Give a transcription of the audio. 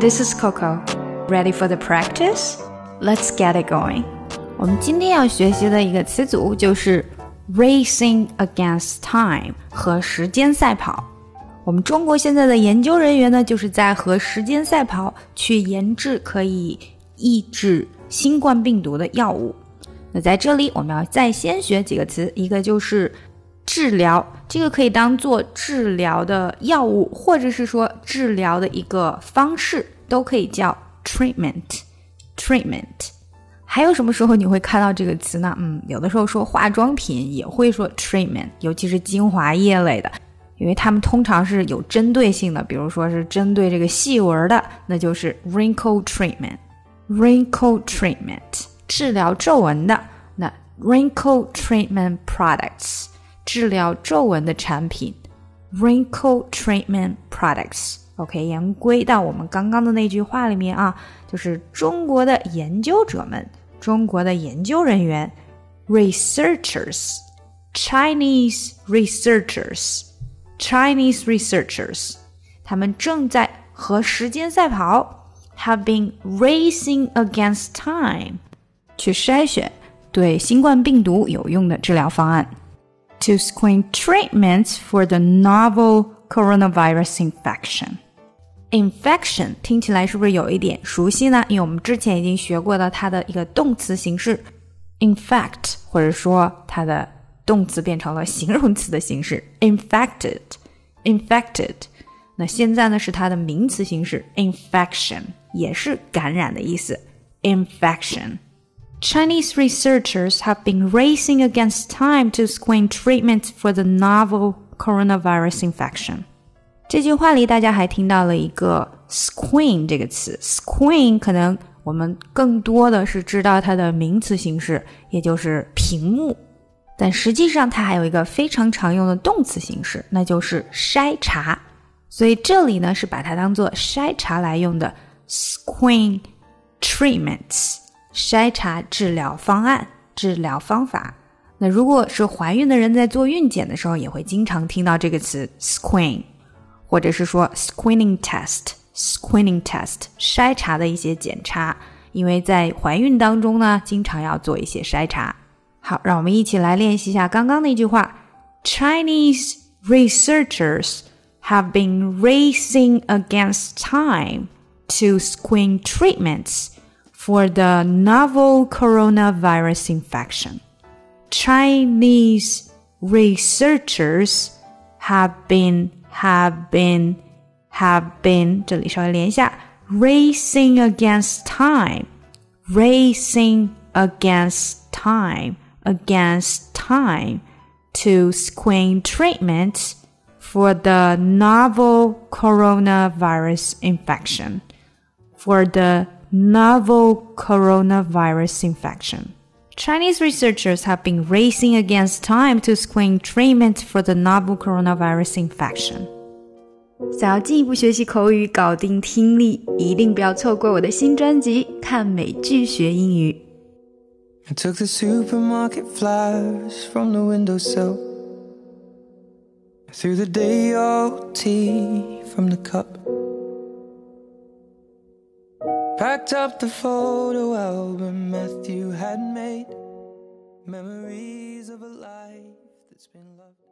This is Coco. Ready for the practice? Let's get it going. 我们今天要学习的一个词组就是 racing against time 和时间赛跑。我们中国现在的研究人员呢，就是在和时间赛跑，去研制可以抑制新冠病毒的药物。那在这里，我们要再先学几个词，一个就是治疗，这个可以当做治疗的药物，或者是说治疗的一个方式，都可以叫 treatment。treatment。还有什么时候你会看到这个词呢？嗯，有的时候说化妆品也会说 treatment，尤其是精华液类的，因为它们通常是有针对性的，比如说是针对这个细纹的，那就是 wrinkle treatment。wrinkle treatment 治疗皱纹的，那 wrinkle treatment products。治疗皱纹的产品，wrinkle treatment products。OK，言归到我们刚刚的那句话里面啊，就是中国的研究者们，中国的研究人员，researchers，Chinese researchers，Chinese researchers，他们正在和时间赛跑，have been racing against time，去筛选对新冠病毒有用的治疗方案。 to screen treatments for the novel coronavirus infection. Infection 听起来是不是有一点熟悉呢？因为我们之前已经学过的它的一个动词形式 infect，或者说它的动词变成了形容词的形式 infected，infected。那现在呢是它的名词形式 infection，也是感染的意思 infection。 Chinese researchers have been racing against time to screen treatments for the novel coronavirus infection. 这句话里，大家还听到了一个 “screen” 这个词。screen 可能我们更多的是知道它的名词形式，也就是屏幕，但实际上它还有一个非常常用的动词形式，那就是筛查。所以这里呢是把它当做筛查来用的，screen treatments。 筛查治疗方案、治疗方法。那如果是怀孕的人在做孕检的时候，也会经常听到这个词 screen，或者是说 screening test。screening test 筛查的一些检查，因为在怀孕当中呢，经常要做一些筛查。好，让我们一起来练习一下刚刚那句话：Chinese researchers have been racing against time to screen treatments for the novel coronavirus infection. Chinese researchers have been have been have been 这里稍微连一下 racing against time, racing against time, against time to screen treatments for the novel coronavirus infection. For the novel coronavirus infection. Chinese researchers have been racing against time to screen treatment for the novel coronavirus infection. 想要进一步学习口语、搞定听力，一定不要错过我的新专辑《看美剧学英语》。I took the supermarket flowers from the windowsill. Threw the day old tea from the cup. Packed up the photo album Matthew had made, memories of a life that's been loved.